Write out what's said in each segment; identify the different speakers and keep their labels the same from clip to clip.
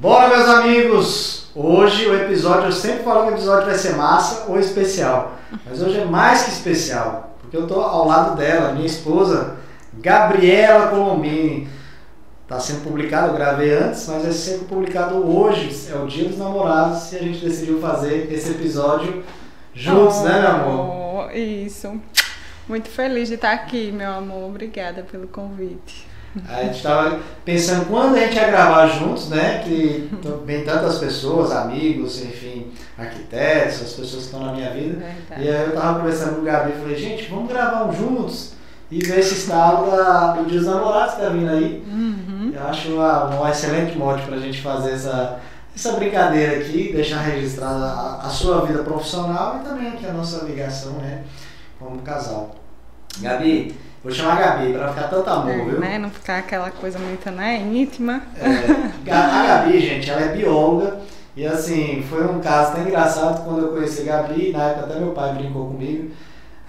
Speaker 1: Bora, meus amigos! Hoje o episódio, eu sempre falo que o episódio vai ser massa ou especial, mas hoje é mais que especial, porque eu tô ao lado dela, minha esposa, Gabriela Colombini. Tá sendo publicado, eu gravei antes, mas vai ser publicado hoje, é o Dia dos Namorados, e a gente decidiu fazer esse episódio juntos,
Speaker 2: oh,
Speaker 1: né, meu amor?
Speaker 2: Isso. Muito feliz de estar aqui, meu amor. Obrigada pelo convite.
Speaker 1: A gente estava pensando quando a gente ia gravar juntos, né? Que vem tantas pessoas, amigos, enfim, arquitetos, as pessoas que estão na minha vida.
Speaker 2: Verdade.
Speaker 1: E aí eu tava conversando com o Gabi e falei, gente, vamos gravar um juntos e ver esse estado da, do Dia dos Namorados que tá vindo aí.
Speaker 2: Uhum.
Speaker 1: Eu acho uma, um excelente mote pra gente fazer essa, essa brincadeira aqui, deixar registrada a, a sua vida profissional e também aqui a nossa ligação, né? Como casal. Gabi, vou chamar a Gabi pra ficar tanto amor,
Speaker 2: É,
Speaker 1: viu?
Speaker 2: né? Não ficar aquela coisa muito né, íntima.
Speaker 1: É, a Gabi, gente, ela é bióloga e assim, foi um caso tão engraçado quando eu conheci a Gabi, na época até meu pai brincou comigo.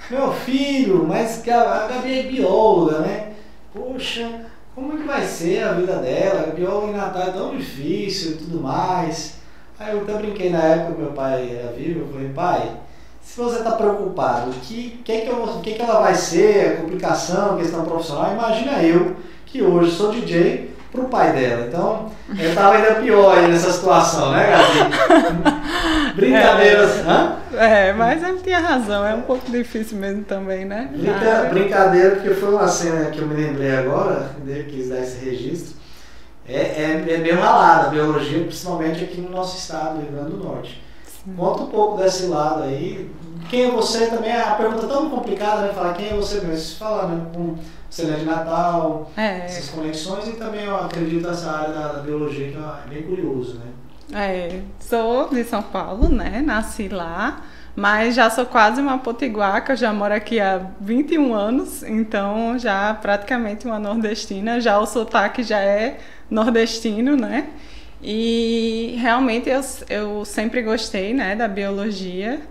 Speaker 1: Meu filho, mas a Gabi é bióloga, né? Poxa, como é que vai ser a vida dela? Bióloga em Natal é tão difícil e tudo mais. Aí eu até brinquei na época que meu pai era vivo, eu falei, pai, se você está preocupado, o que, que, que, eu- o que, que ela vai ser, a complicação, a questão profissional, imagina eu, que hoje sou DJ, pro pai dela. Então, eu tava ainda pior aí nessa situação, né, Gabi? Brincadeiras. Hã?
Speaker 2: É, mas ele tinha razão. É um pouco difícil mesmo também, né?
Speaker 1: Brinca- brincadeira, porque foi uma cena que eu me lembrei agora, eu quis dar esse registro. É, é, é bem ralada a biologia, principalmente aqui no nosso estado, Rio Grande do Norte. Conta um pouco desse lado aí. Quem é você também? A pergunta é tão complicada, né? Falar quem é você mesmo. Você fala, né? Com é de Natal,
Speaker 2: É,
Speaker 1: essas conexões e também eu acredito nessa área da, biologia que é bem curioso, né?
Speaker 2: é, sou de São Paulo, né? Nasci lá. Mas já sou quase uma potiguaca, já moro aqui há 21 anos, então já praticamente uma nordestina, já o sotaque já é nordestino, né? E realmente eu, eu sempre gostei, né, da biologia.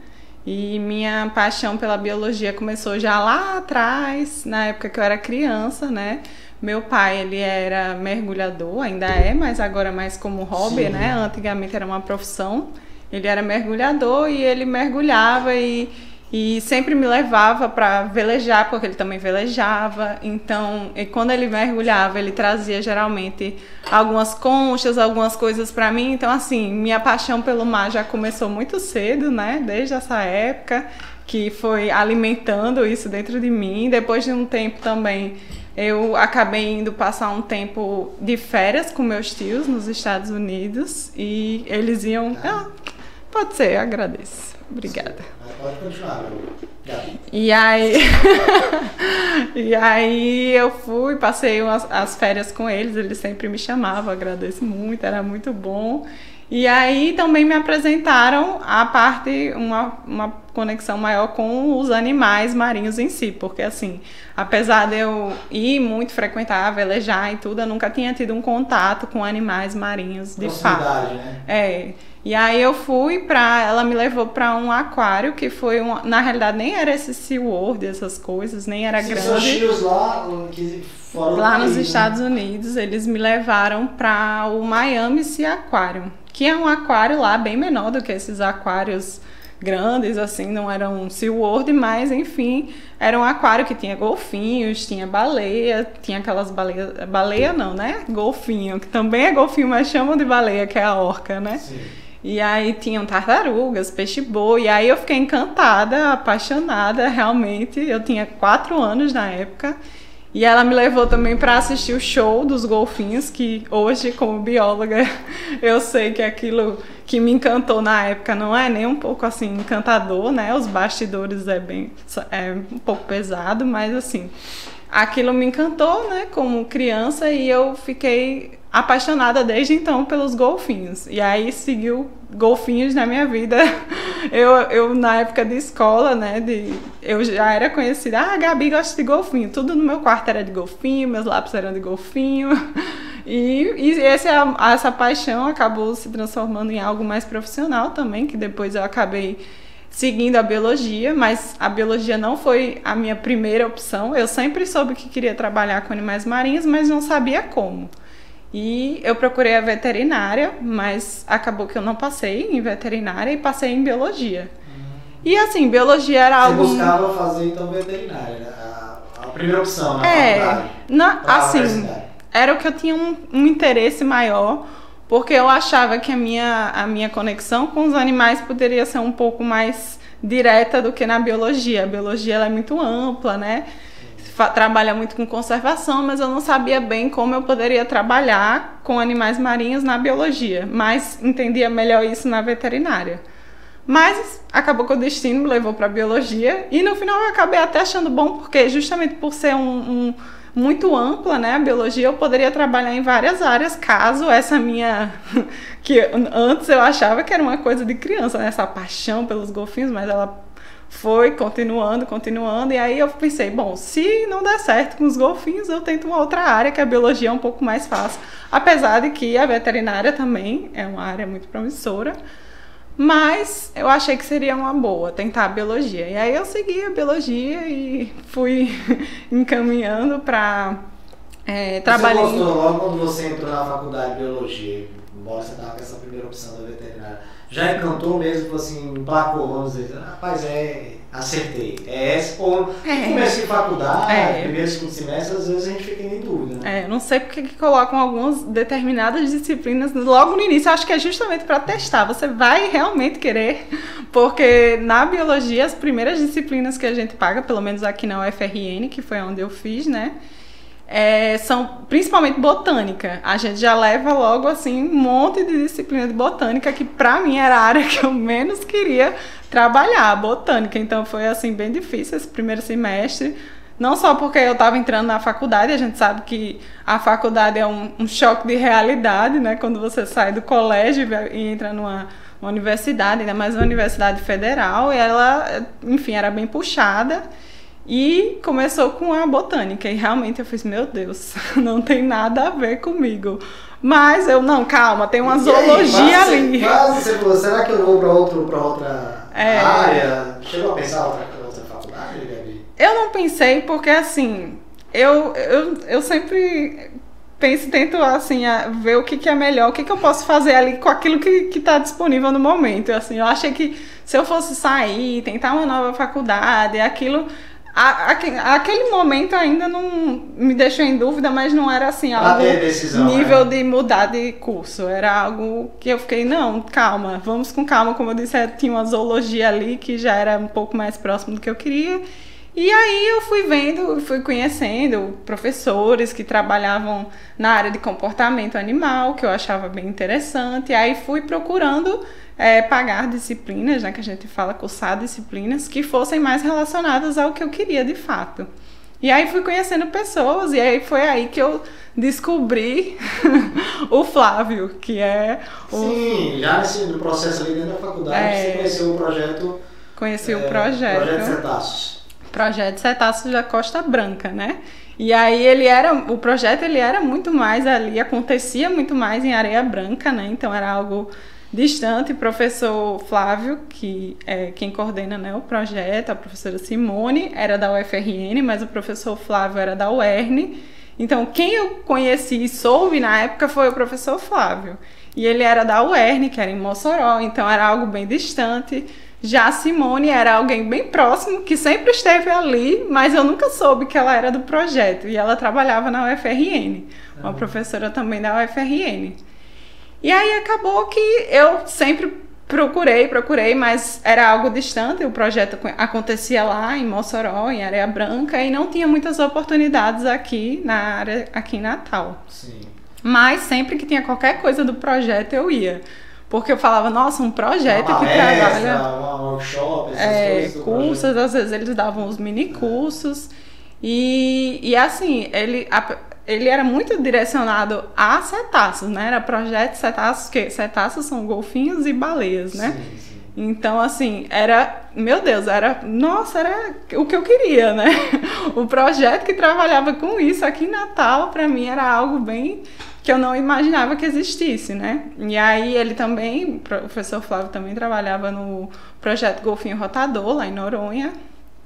Speaker 2: E minha paixão pela biologia começou já lá atrás, na época que eu era criança, né? Meu pai, ele era mergulhador, ainda é, mas agora mais como hobby,
Speaker 1: Sim.
Speaker 2: né? Antigamente era uma profissão. Ele era mergulhador e ele mergulhava e, e sempre me levava para velejar, porque ele também velejava. Então, e quando ele mergulhava, ele trazia geralmente algumas conchas, algumas coisas para mim. Então, assim, minha paixão pelo mar já começou muito cedo, né? Desde essa época, que foi alimentando isso dentro de mim. Depois de um tempo também, eu acabei indo passar um tempo de férias com meus tios nos Estados Unidos e eles iam. Ah, pode ser, agradeço. Obrigada.
Speaker 1: Pode continuar, meu.
Speaker 2: E aí, e aí eu fui, passei umas, as férias com eles, eles sempre me chamavam, agradeço muito, era muito bom. E aí também me apresentaram a parte, uma, uma conexão maior com os animais marinhos em si, porque assim, apesar de eu ir muito frequentar, velejar e tudo, eu nunca tinha tido um contato com animais marinhos de fato.
Speaker 1: Né?
Speaker 2: É. E aí eu fui pra. Ela me levou pra um aquário que foi um. Na realidade, nem era esse SeaWorld, essas coisas, nem era
Speaker 1: seus
Speaker 2: grande.
Speaker 1: lá, que fora do
Speaker 2: Lá nos
Speaker 1: país, né?
Speaker 2: Estados Unidos, eles me levaram para o Miami Sea Aquarium, que é um aquário lá bem menor do que esses aquários grandes, assim, não era um SeaWorld, mas enfim, era um aquário que tinha golfinhos, tinha baleia, tinha aquelas baleias, baleia não, né? Golfinho, que também é golfinho, mas chamam de baleia, que é a orca, né?
Speaker 1: Sim.
Speaker 2: E aí tinham tartarugas, peixe-boi, e aí eu fiquei encantada, apaixonada, realmente. Eu tinha quatro anos na época. E ela me levou também para assistir o show dos golfinhos, que hoje, como bióloga, eu sei que aquilo que me encantou na época não é nem um pouco assim encantador, né? Os bastidores é bem é um pouco pesado, mas assim, aquilo me encantou, né, como criança e eu fiquei apaixonada desde então pelos golfinhos. E aí seguiu golfinhos na minha vida. Eu, eu na época de escola, né, de, eu já era conhecida, ah, a Gabi gosta de golfinho. Tudo no meu quarto era de golfinho, meus lápis eram de golfinho. E, e esse, essa paixão acabou se transformando em algo mais profissional também, que depois eu acabei seguindo a biologia, mas a biologia não foi a minha primeira opção. Eu sempre soube que queria trabalhar com animais marinhos, mas não sabia como. E eu procurei a veterinária, mas acabou que eu não passei em veterinária e passei em biologia. E assim, biologia era
Speaker 1: Você
Speaker 2: algo.
Speaker 1: buscava fazer então veterinária, né? a, a primeira opção na
Speaker 2: É, na, assim, era o que eu tinha um, um interesse maior, porque eu achava que a minha, a minha conexão com os animais poderia ser um pouco mais direta do que na biologia. A biologia ela é muito ampla, né? Trabalha muito com conservação, mas eu não sabia bem como eu poderia trabalhar com animais marinhos na biologia, mas entendia melhor isso na veterinária. Mas acabou que o destino me levou para biologia e no final eu acabei até achando bom porque justamente por ser um, um- muito ampla, né, a biologia eu poderia trabalhar em várias áreas caso essa minha que antes eu achava que era uma coisa de criança, né, essa paixão pelos golfinhos, mas ela foi continuando, continuando e aí eu pensei, bom, se não der certo com os golfinhos, eu tento uma outra área que a biologia é um pouco mais fácil, apesar de que a veterinária também é uma área muito promissora. Mas eu achei que seria uma boa tentar a biologia. E aí eu segui a biologia e fui encaminhando para é, trabalhar.
Speaker 1: Você gostou logo quando você entrou na faculdade de biologia, embora você estava com essa primeira opção da veterinária, já encantou mesmo, tipo assim, emplacou, vamos dizer, rapaz, é, acertei, é essa, ou
Speaker 2: É.
Speaker 1: começo de faculdade,
Speaker 2: É.
Speaker 1: primeiro, segundo semestre, às vezes a gente fica em dúvida, né?
Speaker 2: É, não sei porque que colocam algumas determinadas disciplinas logo no início. Eu acho que é justamente para testar. Você vai realmente querer, porque na biologia as primeiras disciplinas que a gente paga, pelo menos aqui na UFRN, que foi onde eu fiz, né? É, são principalmente botânica. A gente já leva logo assim um monte de disciplina de botânica que para mim era a área que eu menos queria trabalhar, botânica. Então foi assim bem difícil esse primeiro semestre. Não só porque eu estava entrando na faculdade, a gente sabe que a faculdade é um, um choque de realidade, né? Quando você sai do colégio e entra numa uma universidade, ainda mais uma universidade federal, ela, enfim, era bem puxada. E começou com a botânica. E realmente eu fiz, meu Deus, não tem nada a ver comigo. Mas eu, não, calma, tem uma
Speaker 1: E aí,
Speaker 2: zoologia
Speaker 1: quase-
Speaker 2: ali.
Speaker 1: Quase você falou, será que eu vou para outro, pra outra
Speaker 2: É.
Speaker 1: área? Chegou a pensar outra, outra faculdade, Gabi?
Speaker 2: Eu não pensei porque assim, eu, eu, eu sempre penso, tento assim, ver o que, que é melhor, o que, que eu posso fazer ali com aquilo que, que tá disponível no momento. Assim, eu achei que se eu fosse sair, tentar uma nova faculdade, aquilo. A- aquele momento ainda não me deixou em dúvida, mas não era assim algo
Speaker 1: decisão,
Speaker 2: nível
Speaker 1: né?
Speaker 2: de mudar de curso. Era algo que eu fiquei, não, calma, vamos com calma. Como eu disse, eh, tinha uma zoologia ali que já era um pouco mais próximo do que eu queria. E aí eu fui vendo, fui conhecendo professores que trabalhavam na área de comportamento animal, que eu achava bem interessante. E aí fui procurando eh, pagar disciplinas, né, que a gente fala cursar disciplinas, que fossem mais relacionadas ao que eu queria de fato. E aí fui conhecendo pessoas, e aí foi aí que eu descobri o Flávio, que é o.
Speaker 1: Sim, já nesse no processo ali dentro da faculdade,
Speaker 2: É.
Speaker 1: você conheceu o projeto.
Speaker 2: Conheci
Speaker 1: é,
Speaker 2: o projeto.
Speaker 1: Projeto Cetáceos.
Speaker 2: projeto Cetáceos da Costa Branca, né? E aí ele era, o projeto ele era muito mais ali, acontecia muito mais em Areia Branca, né? Então era algo distante. O professor Flávio, que é quem coordena né, o projeto, a professora Simone era da UFRN, mas o professor Flávio era da UERN. Então quem eu conheci e soube na época foi o professor Flávio. E ele era da UERN, que era em Mossoró, então era algo bem distante. Já a Simone era alguém bem próximo, que sempre esteve ali, mas eu nunca soube que ela era do projeto. E ela trabalhava na UFRN, uma professora também da UFRN. E aí acabou que eu sempre procurei, procurei, mas era algo distante. O projeto co- acontecia lá em Mossoró, em Areia Branca, e não tinha muitas oportunidades aqui na área, aqui em Natal.
Speaker 1: Sim.
Speaker 2: Mas sempre que tinha qualquer coisa do projeto eu ia. Porque eu falava, nossa, um projeto
Speaker 1: uma
Speaker 2: que
Speaker 1: palestra,
Speaker 2: trabalha
Speaker 1: uma workshop, essas
Speaker 2: é, cursos,
Speaker 1: projeto.
Speaker 2: às vezes eles davam os mini cursos. E, e assim, ele, a- ele era muito direcionado a cetáceos, né? Era projeto cetáceos, que cetáceos são golfinhos e baleias, né?
Speaker 1: Sim, sim.
Speaker 2: Então, assim, era, meu Deus, era, nossa, era o que eu queria, né? O projeto que trabalhava com isso aqui em Natal, para mim, era algo bem que eu não imaginava que existisse, né? E aí ele também, o professor Flávio também trabalhava no projeto Golfinho Rotador, lá em Noronha.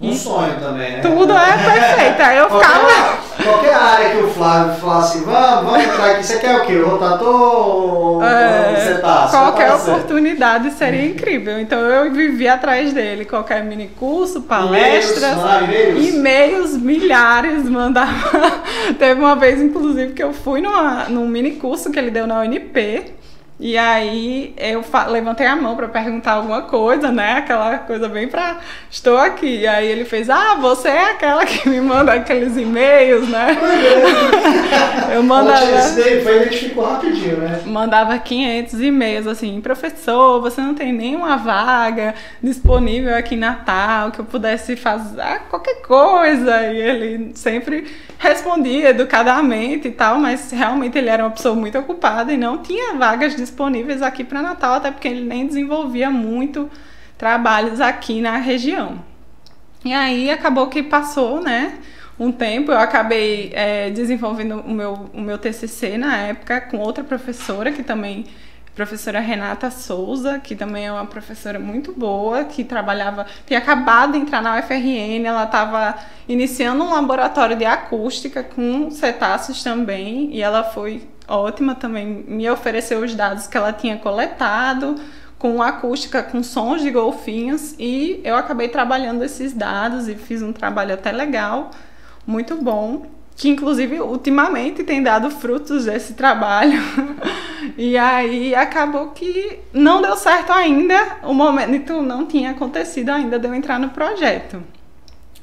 Speaker 1: Um
Speaker 2: E
Speaker 1: sonho também, né?
Speaker 2: tudo é perfeito. Aí eu ficava.
Speaker 1: Qualquer, qualquer área que o Flávio falasse, vamos, vamos entrar aqui, você quer o quê? O rotator
Speaker 2: É,
Speaker 1: você tá?
Speaker 2: qualquer
Speaker 1: tá
Speaker 2: oportunidade seria incrível. Então eu vivi atrás dele, qualquer mini curso, palestras,
Speaker 1: e-mails? e-mails,
Speaker 2: milhares, mandava. Teve uma vez, inclusive, que eu fui numa, num mini curso que ele deu na UNP. E aí eu levantei a mão para perguntar alguma coisa, né? Aquela coisa bem pra. Estou aqui. E aí ele fez: Ah, você é aquela que me manda aqueles e-mails, né? Eu mandava.
Speaker 1: Foi identificou rapidinho, né?
Speaker 2: mandava 500 e-mails assim, professor, você não tem nenhuma vaga disponível aqui em Natal que eu pudesse fazer qualquer coisa. E ele sempre respondia educadamente e tal, mas realmente ele era uma pessoa muito ocupada e não tinha vagas disponíveis aqui para Natal, até porque ele nem desenvolvia muito trabalhos aqui na região. E aí acabou que passou, né? Um tempo eu acabei é, desenvolvendo o meu, o meu TCC na época com outra professora que também professora Renata Souza, que também é uma professora muito boa, que trabalhava, tinha acabado de entrar na UFRN, ela estava iniciando um laboratório de acústica com cetáceos também, e ela foi ótima também, me ofereceu os dados que ela tinha coletado, com acústica, com sons de golfinhos, e eu acabei trabalhando esses dados e fiz um trabalho até legal, muito bom, que inclusive ultimamente tem dado frutos desse trabalho. e aí acabou que não deu certo ainda, o momento não tinha acontecido ainda de eu entrar no projeto.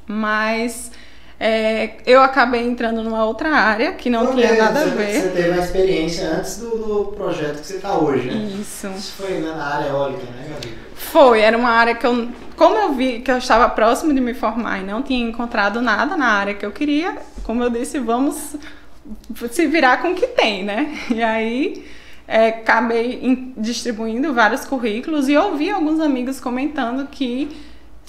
Speaker 2: Mas é, eu acabei entrando numa outra área que não tinha
Speaker 1: mesmo,
Speaker 2: nada a ver.
Speaker 1: Você teve uma experiência antes do, do projeto que você está hoje, né?
Speaker 2: Isso.
Speaker 1: Isso foi né, na área eólica, né, Gabi?
Speaker 2: Foi, era uma área que eu, como eu vi que eu estava próximo de me formar e não tinha encontrado nada na área que eu queria, como eu disse, vamos se virar com o que tem, né? E aí é, acabei distribuindo vários currículos e ouvi alguns amigos comentando que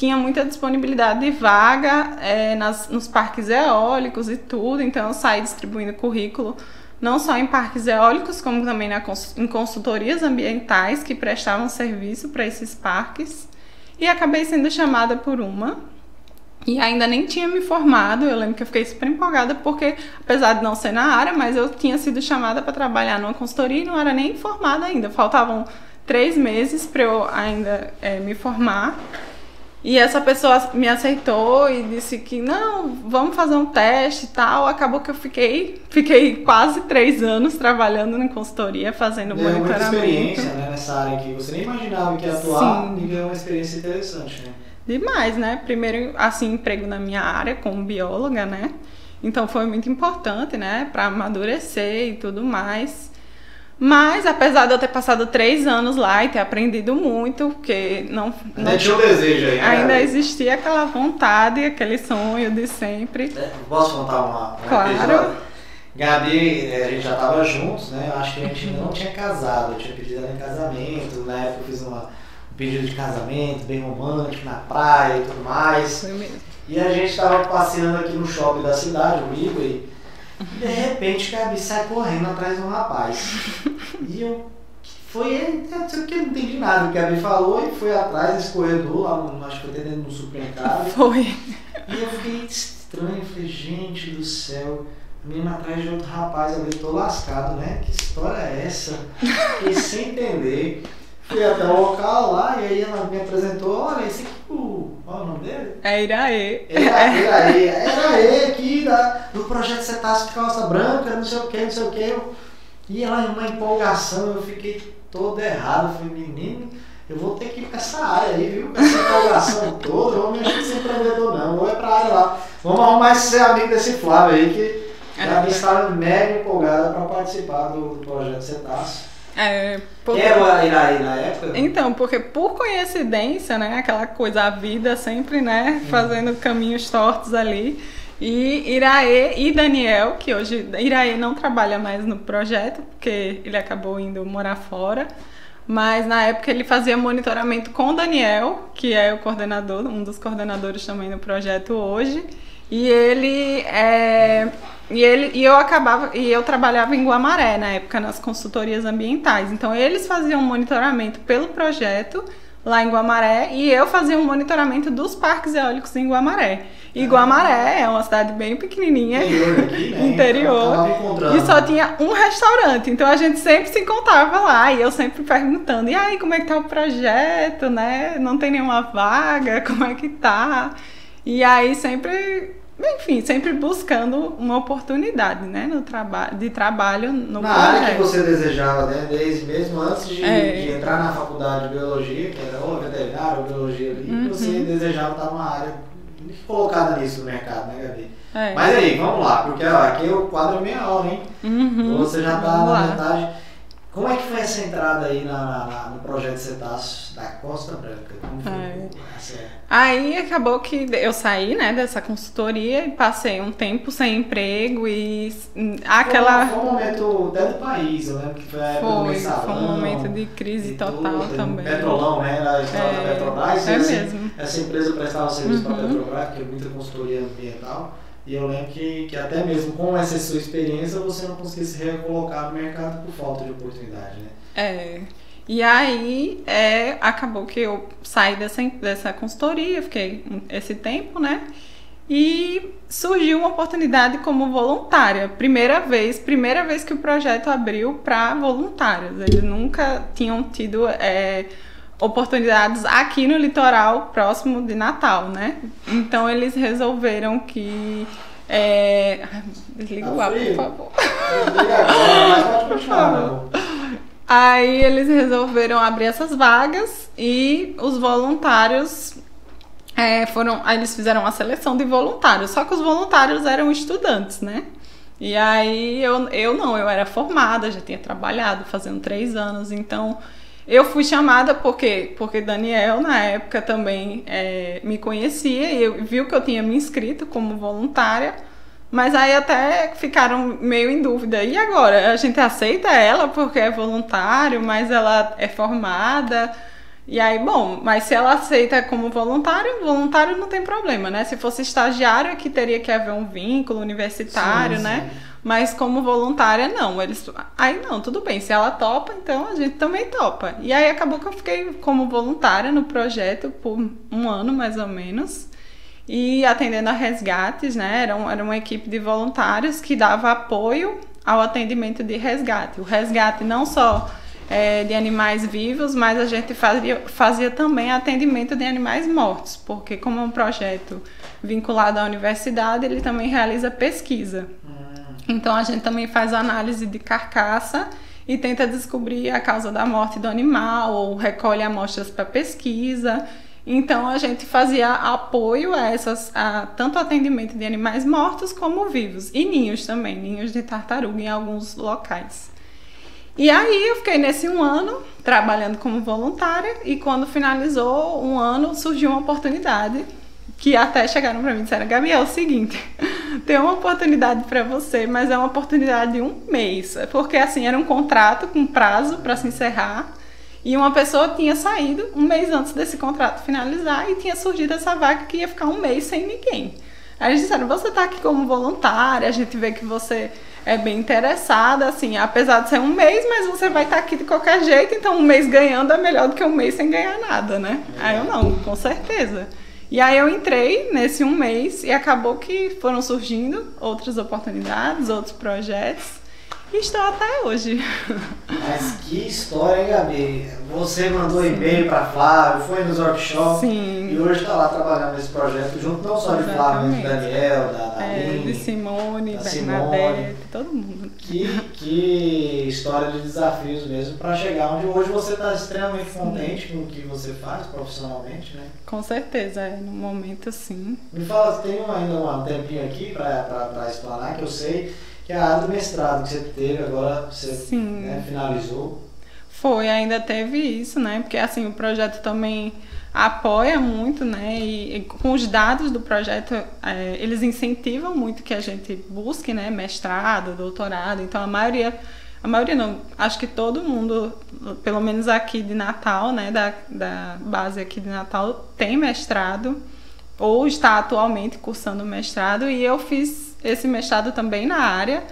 Speaker 2: tinha muita disponibilidade de vaga é, nas, nos parques eólicos e tudo, então eu saí distribuindo currículo não só em parques eólicos, como também na, em consultorias ambientais que prestavam serviço para esses parques. E acabei sendo chamada por uma. E ainda nem tinha me formado. Eu lembro que eu fiquei super empolgada, porque, apesar de não ser na área, mas eu tinha sido chamada para trabalhar numa consultoria e não era nem formada ainda. Faltavam três meses para eu ainda eh, me formar. E essa pessoa me aceitou e disse que não, vamos fazer um teste e tal. Acabou que eu fiquei, fiquei quase três anos trabalhando em consultoria, fazendo
Speaker 1: Deu muita
Speaker 2: monitoramento.
Speaker 1: experiência né, nessa área aqui. Você nem imaginava que ia atuar
Speaker 2: Sim.
Speaker 1: e ganhou uma experiência interessante, né?
Speaker 2: Demais, né? Primeiro, assim, emprego na minha área como bióloga, né? Então foi muito importante, né? Para amadurecer e tudo mais. Mas, apesar de eu ter passado três anos lá e ter aprendido muito, porque não, não
Speaker 1: Ainda tinha um desejo né?
Speaker 2: ainda existia aquela vontade, aquele sonho de sempre.
Speaker 1: É, Posso contar uma, um
Speaker 2: Claro.
Speaker 1: episódio? Gabi, é, a gente já tava juntos, né? Eu acho que a gente não tinha casado. Eu tinha pedido ela em casamento. Na época eu fiz uma, um pedido de casamento bem romântico, na praia e tudo mais.
Speaker 2: Foi mesmo.
Speaker 1: E a gente tava passeando aqui no shopping da cidade, o Midway. De repente Gabi sai correndo atrás de um rapaz. E eu. Foi ele, o que, eu não entendi nada. O que a Gabi falou e foi atrás desse corredor, lá no, acho que foi dentro de um supermercado.
Speaker 2: Foi.
Speaker 1: E eu fiquei estranho, falei, gente do céu, a menina atrás de outro rapaz ali, tô lascado, né? Que história é essa? Fiquei sem entender. Fui até o local lá e aí ela me apresentou, olha, esse aqui, o. Qual é o nome dele?
Speaker 2: É Iraê.
Speaker 1: Era, era ele, era ele aqui da, do projeto Cetáceo de Calça Branca, não sei o que, não sei o que. E ela, uma empolgação, eu fiquei todo errado. Falei, menino, eu vou ter que ir pra essa área aí, viu? Com essa empolgação toda, eu vou mexer com esse empreendedor, não. Vou é pra área lá. Vamos arrumar esse ser amigo desse Flávio aí, que
Speaker 2: É.
Speaker 1: a minha estava mega empolgada para participar do, do projeto Cetáceo.
Speaker 2: É, porque-
Speaker 1: era Iraí na época?
Speaker 2: Então, porque por coincidência, né, aquela coisa, a vida sempre, né, fazendo caminhos tortos ali. E Iraê e Daniel, que hoje Iraê não trabalha mais no projeto, porque ele acabou indo morar fora. Mas na época ele fazia monitoramento com o Daniel, que é o coordenador, um dos coordenadores também do projeto hoje. E ele é, e ele e eu acabava e eu trabalhava em Guamaré na época nas consultorias ambientais. Então eles faziam monitoramento pelo projeto lá em Guamaré e eu fazia um monitoramento dos parques eólicos em Guamaré. E Guamaré é uma cidade bem pequenininha.
Speaker 1: Interior aqui, né?
Speaker 2: Interior.
Speaker 1: Encontrando.
Speaker 2: E só tinha um restaurante, então a gente sempre se encontrava lá e eu sempre perguntando: e aí, como é que tá o projeto, né? Não tem nenhuma vaga, como é que tá? E aí sempre, enfim, sempre buscando uma oportunidade, né, no trabalho, de trabalho no
Speaker 1: Na
Speaker 2: projeto.
Speaker 1: área que você desejava, né? Desde mesmo antes de,
Speaker 2: É.
Speaker 1: de entrar na faculdade de biologia, que era ou veterinário ou biologia ali,
Speaker 2: Uhum.
Speaker 1: você desejava estar numa área colocada nisso no mercado, né, Gabi?
Speaker 2: É.
Speaker 1: Mas aí, vamos lá, porque ó, aqui o quadro é meia aula, hein?
Speaker 2: Uhum.
Speaker 1: Você já tá
Speaker 2: Vamos
Speaker 1: na metade. Como é que foi essa entrada aí na, na- no projeto Cetáceos da Costa Branca? Como foi
Speaker 2: É.
Speaker 1: essa-
Speaker 2: Aí acabou que eu saí, né, dessa consultoria e passei um tempo sem emprego e aquela
Speaker 1: Foi, foi um momento até do país, eu lembro que foi a época do
Speaker 2: foi,
Speaker 1: mensalão.
Speaker 2: foi um momento de crise total
Speaker 1: tudo,
Speaker 2: também.
Speaker 1: Petrolão, né? Era a história da
Speaker 2: É,
Speaker 1: Petrobras. e
Speaker 2: é
Speaker 1: essa,
Speaker 2: mesmo.
Speaker 1: essa empresa prestava serviço para a
Speaker 2: Uhum.
Speaker 1: Petrobras, que é muita consultoria ambiental. E eu lembro que, que até mesmo com essa sua experiência você não conseguia se recolocar no mercado por falta de oportunidade, né?
Speaker 2: É. E aí é, acabou que eu saí dessa, dessa consultoria, fiquei esse tempo, né? E surgiu uma oportunidade como voluntária. Primeira vez, primeira vez que o projeto abriu para voluntários. Eles nunca tinham tido é, oportunidades aqui no litoral próximo de Natal, né? Então eles resolveram que. É... Desliga o
Speaker 1: Tá
Speaker 2: ar, por
Speaker 1: frio?
Speaker 2: favor.
Speaker 1: Agora.
Speaker 2: Aí eles resolveram abrir essas vagas e os voluntários é, foram. Aí eles fizeram uma seleção de voluntários, só que os voluntários eram estudantes, né? E aí eu, eu não, eu era formada, já tinha trabalhado fazendo três anos, então eu fui chamada porque, porque Daniel, na época, também é, me conhecia e eu, viu que eu tinha me inscrito como voluntária. Mas aí até ficaram meio em dúvida. E agora? A gente aceita ela porque é voluntário, mas ela é formada. E aí, bom, mas se ela aceita como voluntário, voluntário não tem problema, né? Se fosse estagiário, é que teria que haver um vínculo universitário,
Speaker 1: Sim,
Speaker 2: né?
Speaker 1: sim.
Speaker 2: Mas como voluntária, não. Eles. Aí não, tudo bem. Se ela topa, então a gente também topa. E aí acabou que eu fiquei como voluntária no projeto por um ano mais ou menos. E atendendo a resgates, né? Era, um- era uma equipe de voluntários que dava apoio ao atendimento de resgate. O resgate não só é, de animais vivos, mas a gente fazia, fazia também atendimento de animais mortos, porque como é um projeto vinculado à universidade, ele também realiza pesquisa. Então a gente também faz análise de carcaça e tenta descobrir a causa da morte do animal ou recolhe amostras para pesquisa. Então a gente fazia apoio a essas, a tanto atendimento de animais mortos como vivos e ninhos também, ninhos de tartaruga em alguns locais. E aí eu fiquei nesse um ano trabalhando como voluntária e quando finalizou um ano surgiu uma oportunidade que até chegaram para mim e disseram, Gabriel, é o seguinte, tem uma oportunidade para você, mas é uma oportunidade de um mês, porque assim era um contrato com prazo para se encerrar e uma pessoa tinha saído um mês antes desse contrato finalizar e tinha surgido essa vaga que ia ficar um mês sem ninguém. Aí eles disseram, você está aqui como voluntária, a gente vê que você é bem interessada, assim, apesar de ser um mês, mas você vai estar aqui de qualquer jeito, então um mês ganhando é melhor do que um mês sem ganhar nada, né? Aí eu não, com certeza. E aí eu entrei nesse um mês e acabou que foram surgindo outras oportunidades, outros projetos. E estou até hoje.
Speaker 1: Mas que história, hein, Gabi? Você mandou e-mail para Flávio, foi nos workshops e
Speaker 2: Sim.
Speaker 1: hoje está lá trabalhando nesse projeto, junto não só de Flávio, mas
Speaker 2: Exatamente.
Speaker 1: Daniel, da, da
Speaker 2: É, de. Simone,
Speaker 1: da
Speaker 2: Bernadette, todo mundo.
Speaker 1: Que, que história de desafios mesmo para chegar onde hoje você está extremamente contente com o que você faz profissionalmente, né?
Speaker 2: Com certeza, é, no momento sim.
Speaker 1: Me fala, tem ainda um tempinho aqui para explanar, que eu sei que é a área do mestrado que você teve, agora você né, finalizou.
Speaker 2: Foi, ainda teve isso, né? Porque assim, o projeto também apoia muito, né? E, e com os dados do projeto, é, eles incentivam muito que a gente busque, né? Mestrado, doutorado. Então a maioria, a maioria não, acho que todo mundo, pelo menos aqui de Natal, né? Da, da base aqui de Natal, tem mestrado ou está atualmente cursando mestrado. E eu fiz esse mestrado também na área.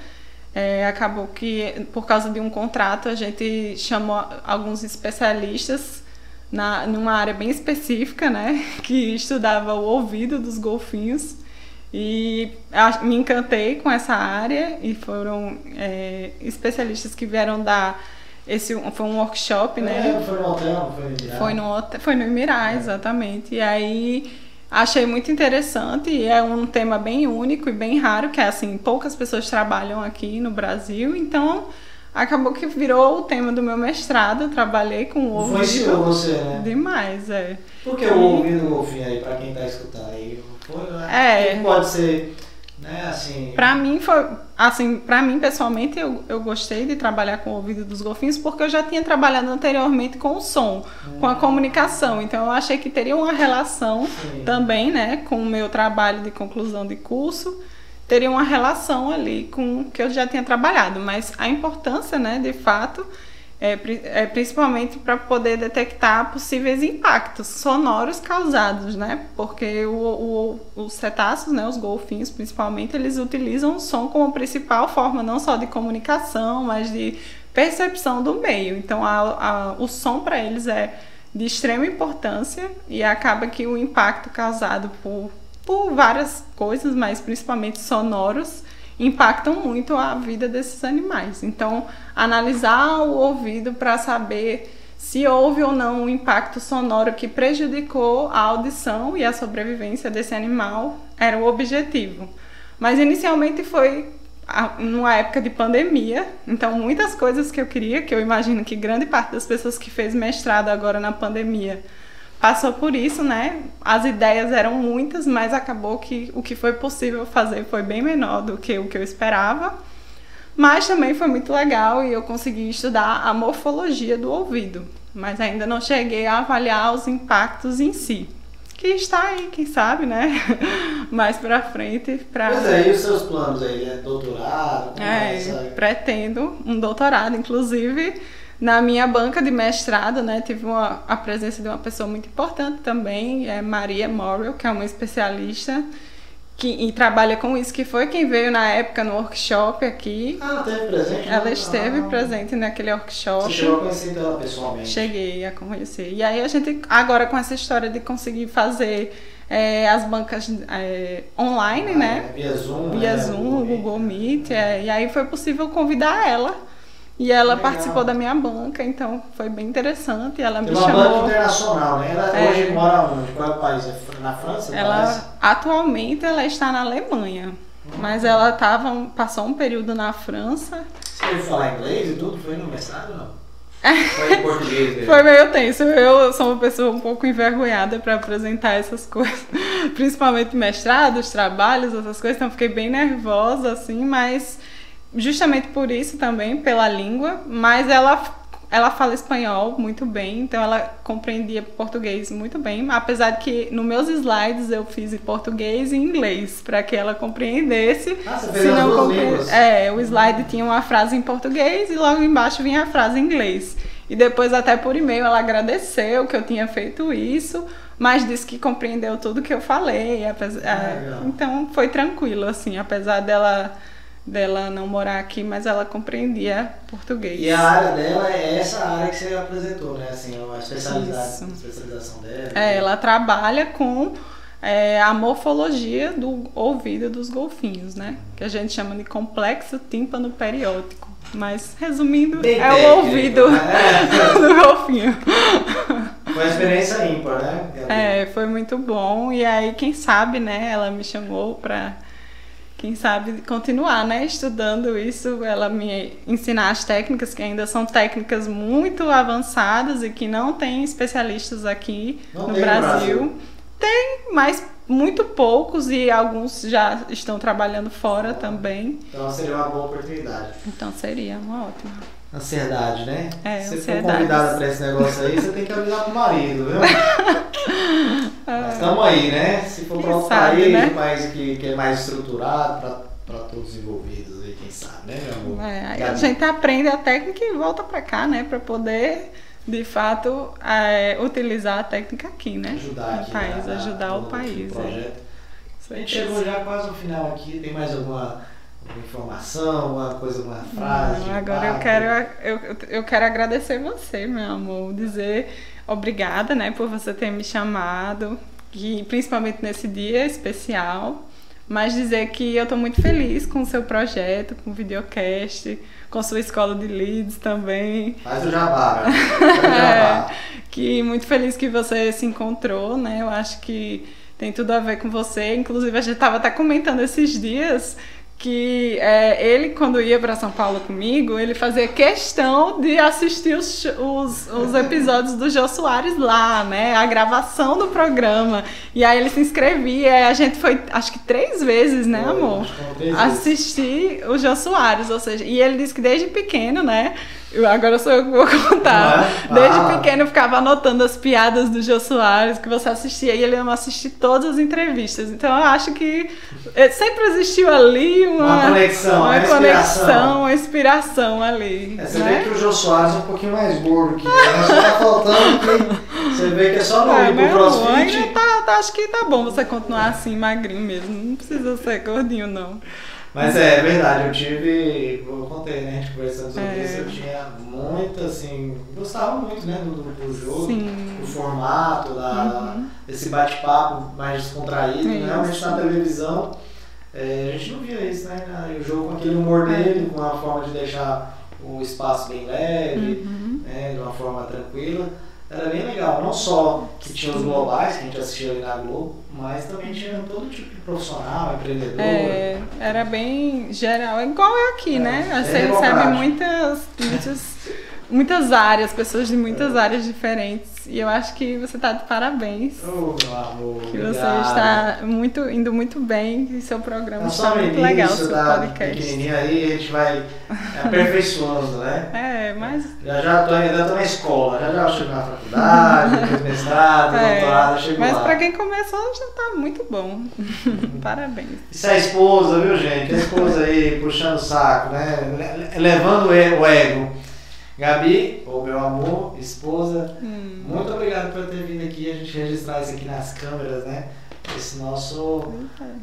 Speaker 2: É, acabou que, por causa de um contrato, a gente chamou alguns especialistas na, numa área bem específica, né? Que estudava o ouvido dos golfinhos. E me encantei com essa área e foram é, especialistas que vieram dar esse foi um workshop, né?
Speaker 1: É, foi no hotel, foi no Emirat?
Speaker 2: Foi no, foi no Emirar, exatamente. E aí achei muito interessante e é um tema bem único e bem raro, que é assim, poucas pessoas trabalham aqui no Brasil, então acabou que virou o tema do meu mestrado, eu trabalhei com o
Speaker 1: Influenciou
Speaker 2: ouvido
Speaker 1: você, né?
Speaker 2: demais, é.
Speaker 1: Por que o ouvido do golfinho aí, pra quem tá escutando aí? Foi,
Speaker 2: É.
Speaker 1: Pode ser, né, assim...
Speaker 2: Pra mim foi, assim, para mim pessoalmente eu, eu gostei de trabalhar com o ouvido dos golfinhos porque eu já tinha trabalhado anteriormente com o som, com a comunicação, então eu achei que teria uma relação
Speaker 1: Sim.
Speaker 2: também, né, com o meu trabalho de conclusão de curso, teria uma relação ali com o que eu já tinha trabalhado, mas a importância, né, de fato, é, é principalmente para poder detectar possíveis impactos sonoros causados, né, porque o, o- os cetáceos, né, os golfinhos principalmente, eles utilizam o som como principal forma não só de comunicação, mas de percepção do meio. Então, a- a- o som para eles é de extrema importância e acaba que o impacto causado por, por várias coisas, mas principalmente sonoros, impactam muito a vida desses animais. Então, analisar o ouvido para saber se houve ou não um impacto sonoro que prejudicou a audição e a sobrevivência desse animal era o objetivo. Mas inicialmente foi numa época de pandemia, então muitas coisas que eu queria, que eu imagino que grande parte das pessoas que fez mestrado agora na pandemia passou por isso, né? As ideias eram muitas, mas acabou que o que foi possível fazer foi bem menor do que o que eu esperava. Mas também foi muito legal e eu consegui estudar a morfologia do ouvido, mas ainda não cheguei a avaliar os impactos em si. Que está aí, quem sabe, né? Mais pra frente, pra.
Speaker 1: Pois é, e os seus planos aí? É doutorado? É,
Speaker 2: É, pretendo um doutorado, inclusive na minha banca de mestrado, né, tive uma, a presença de uma pessoa muito importante também, é Maria Morrill, que é uma especialista que e trabalha com isso, que foi quem veio na época no workshop aqui.
Speaker 1: Ah, ela esteve presente?
Speaker 2: Ela
Speaker 1: né?
Speaker 2: esteve
Speaker 1: Ah,
Speaker 2: presente naquele workshop.
Speaker 1: Você chegou a conhecer ela pessoalmente?
Speaker 2: Cheguei a conhecer. E aí a gente, agora com essa história de conseguir fazer é, as bancas é, online, né?
Speaker 1: Via Zoom.
Speaker 2: Via
Speaker 1: né?
Speaker 2: Zoom, Google Meet, é, e aí foi possível convidar ela. E ela
Speaker 1: Legal.
Speaker 2: participou da minha banca, então foi bem interessante. Ela me
Speaker 1: uma banca
Speaker 2: chamou.
Speaker 1: internacional, né? Ela
Speaker 2: É.
Speaker 1: hoje mora onde? Qual é o país? É na França? parece?
Speaker 2: Ela atualmente ela está na Alemanha, mas ela tava, passou um período na França.
Speaker 1: Você ouviu falar inglês e tudo? Foi no mestrado não? Foi em português mesmo?
Speaker 2: Foi meio tenso. Eu sou uma pessoa um pouco envergonhada para apresentar essas coisas, principalmente mestrados, trabalhos, essas coisas. Então fiquei bem nervosa assim, mas justamente por isso também pela língua. Mas ela ela fala espanhol muito bem, então ela compreendia português muito bem, apesar de que nos meus slides eu fiz em português e inglês para que ela compreendesse.
Speaker 1: Ah, você
Speaker 2: Se não compre-? É, o slide tinha uma frase em português e logo embaixo vinha a frase em inglês. E depois, até por e-mail, ela agradeceu que eu tinha feito isso, mas disse que compreendeu tudo que eu falei. apesar-
Speaker 1: Ah, legal.
Speaker 2: então foi tranquilo, assim, apesar dela, dela não morar aqui, mas ela compreendia português.
Speaker 1: E a área dela é essa área que você apresentou, né? Assim, a especialidade,
Speaker 2: Isso.
Speaker 1: especialização dela.
Speaker 2: É, ela trabalha com é, a morfologia do ouvido dos golfinhos, né? Que a gente chama de complexo tímpano periótico. Mas, resumindo,
Speaker 1: Bem
Speaker 2: é o ouvido
Speaker 1: né?
Speaker 2: do golfinho.
Speaker 1: Foi uma experiência ímpar, né?
Speaker 2: É, foi muito bom. E aí, quem sabe, né? Ela me chamou pra, quem sabe, continuar, né? Estudando isso. Ela me ensinar as técnicas, que ainda são técnicas muito avançadas e que não tem especialistas aqui
Speaker 1: Não
Speaker 2: no Brasil.
Speaker 1: Brasil.
Speaker 2: Tem, mas muito poucos e alguns já estão trabalhando fora também.
Speaker 1: Então seria uma boa oportunidade.
Speaker 2: Então seria uma ótima.
Speaker 1: Ansiedade, né?
Speaker 2: É,
Speaker 1: Se você for convidada pra esse negócio aí, você tem que avisar pro marido, viu? Mas estamos aí, né? Se for para outro país,
Speaker 2: né?
Speaker 1: país que, que é mais estruturado, pra todos os envolvidos aí, quem sabe, né, meu amor?
Speaker 2: É, aí a gente aprende a técnica e volta pra cá, né? Pra poder, de fato, é, utilizar a técnica aqui, né?
Speaker 1: ajudar aqui
Speaker 2: país,
Speaker 1: na- na-
Speaker 2: ajudar o país. é.
Speaker 1: projeto. A gente chegou já quase no final aqui. Tem mais alguma, alguma informação, alguma coisa, alguma frase?
Speaker 2: Não, agora eu
Speaker 1: impacto?
Speaker 2: quero, eu, eu quero agradecer você, meu amor, dizer obrigada, né, por você ter me chamado, que principalmente nesse dia especial, mas dizer que eu estou muito feliz com o seu projeto, com o videocast, com sua escola de leads também.
Speaker 1: Faz o jabá? Faz o jabá.
Speaker 2: É, que muito feliz que você se encontrou, né? Eu acho que tem tudo a ver com você. Inclusive, a gente estava até comentando esses dias que é, ele, quando ia para São Paulo comigo, ele fazia questão de assistir os, os, os, episódios do Jô Soares lá, né? A gravação do programa. E aí ele se inscrevia. A gente foi, acho que três vezes, né, amor? Assistir o Jô Soares. Ou seja, e ele disse que desde pequeno, né? Eu, agora sou eu que vou contar. É? Desde ah. pequeno eu ficava anotando as piadas do Jô Soares que você assistia e ele ia assistir todas as entrevistas. Então eu acho que eh, sempre existiu ali uma,
Speaker 1: uma conexão,
Speaker 2: uma,
Speaker 1: uma
Speaker 2: conexão, uma inspiração ali.
Speaker 1: É, você né? vê que o Jô Soares é um pouquinho mais gordo que ele, só tá faltando que você vê que é só não é, ir pro crossfit.
Speaker 2: Tá, tá, acho que tá bom você continuar assim magrinho mesmo. Não precisa ser gordinho, não.
Speaker 1: Mas é, é verdade, eu tive, eu contei, né, a gente conversando sobre é. isso, eu tinha muito, assim, gostava muito, né, do, do jogo, Sim. do formato, da, uhum. desse bate-papo mais descontraído, né, realmente na televisão, é, a gente não via isso, né, o jogo com aquele humor é. dele, com a forma de deixar o espaço bem leve, uhum. né, de uma forma tranquila, era bem legal. Não só que tinha os globais, que a gente assistia ali na Globo, mas também tinha todo tipo de profissional, empreendedor.
Speaker 2: É, era bem geral, igual é aqui, é, né? Você recebe muitas, muitas, muitas áreas, pessoas de muitas áreas diferentes. E eu acho que você está de parabéns.
Speaker 1: Oh, meu amor.
Speaker 2: Que você está muito, indo muito bem e seu programa está muito legal, seu podcast.
Speaker 1: Pequenininho aí, a gente vai aperfeiçoando, né?
Speaker 2: É, mas.
Speaker 1: Já já tô, ainda tô na escola, já já chego na faculdade, depois mestrado, é, doutorado, chego
Speaker 2: mas para quem começou já está muito bom. Parabéns.
Speaker 1: Isso é a esposa, viu, gente? A esposa aí puxando o saco, né? Levando o ego. Gabi, o meu amor, esposa, hum. muito obrigado por ter vindo aqui, a gente registrar isso aqui nas câmeras, né? Esse nosso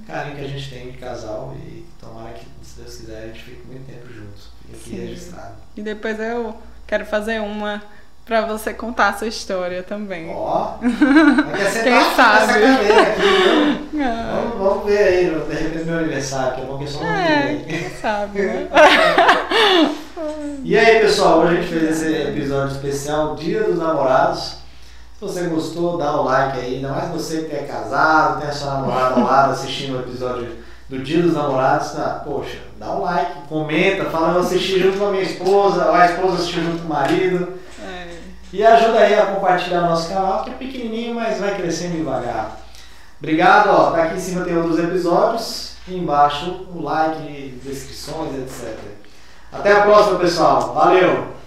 Speaker 1: carinho que a gente tem de casal e tomara que, se Deus quiser, a gente fique muito tempo juntos. Aqui registrado.
Speaker 2: E depois eu quero fazer uma pra você contar a sua história também.
Speaker 1: Ó, oh, quem sabe? Aqui, ah. vamos, vamos, ver aí, de repente meu aniversário, que é bom que só
Speaker 2: é, quem sabe, né?
Speaker 1: E aí, pessoal, hoje a gente fez esse episódio especial Dia dos Namorados. Se você gostou, dá um like aí. Ainda mais você que é casado, tem a sua namorada ao lado assistindo o episódio do Dia dos Namorados. Tá? Poxa, dá um like, comenta, fala eu assisti junto com a minha esposa, ou a esposa assistiu junto com o marido. É. E ajuda aí a compartilhar nosso canal, que é pequenininho, mas vai crescendo devagar. Obrigado, ó. Tá aqui em cima tem outros episódios. E embaixo o like, descrições, etc. Até a próxima, pessoal. Valeu!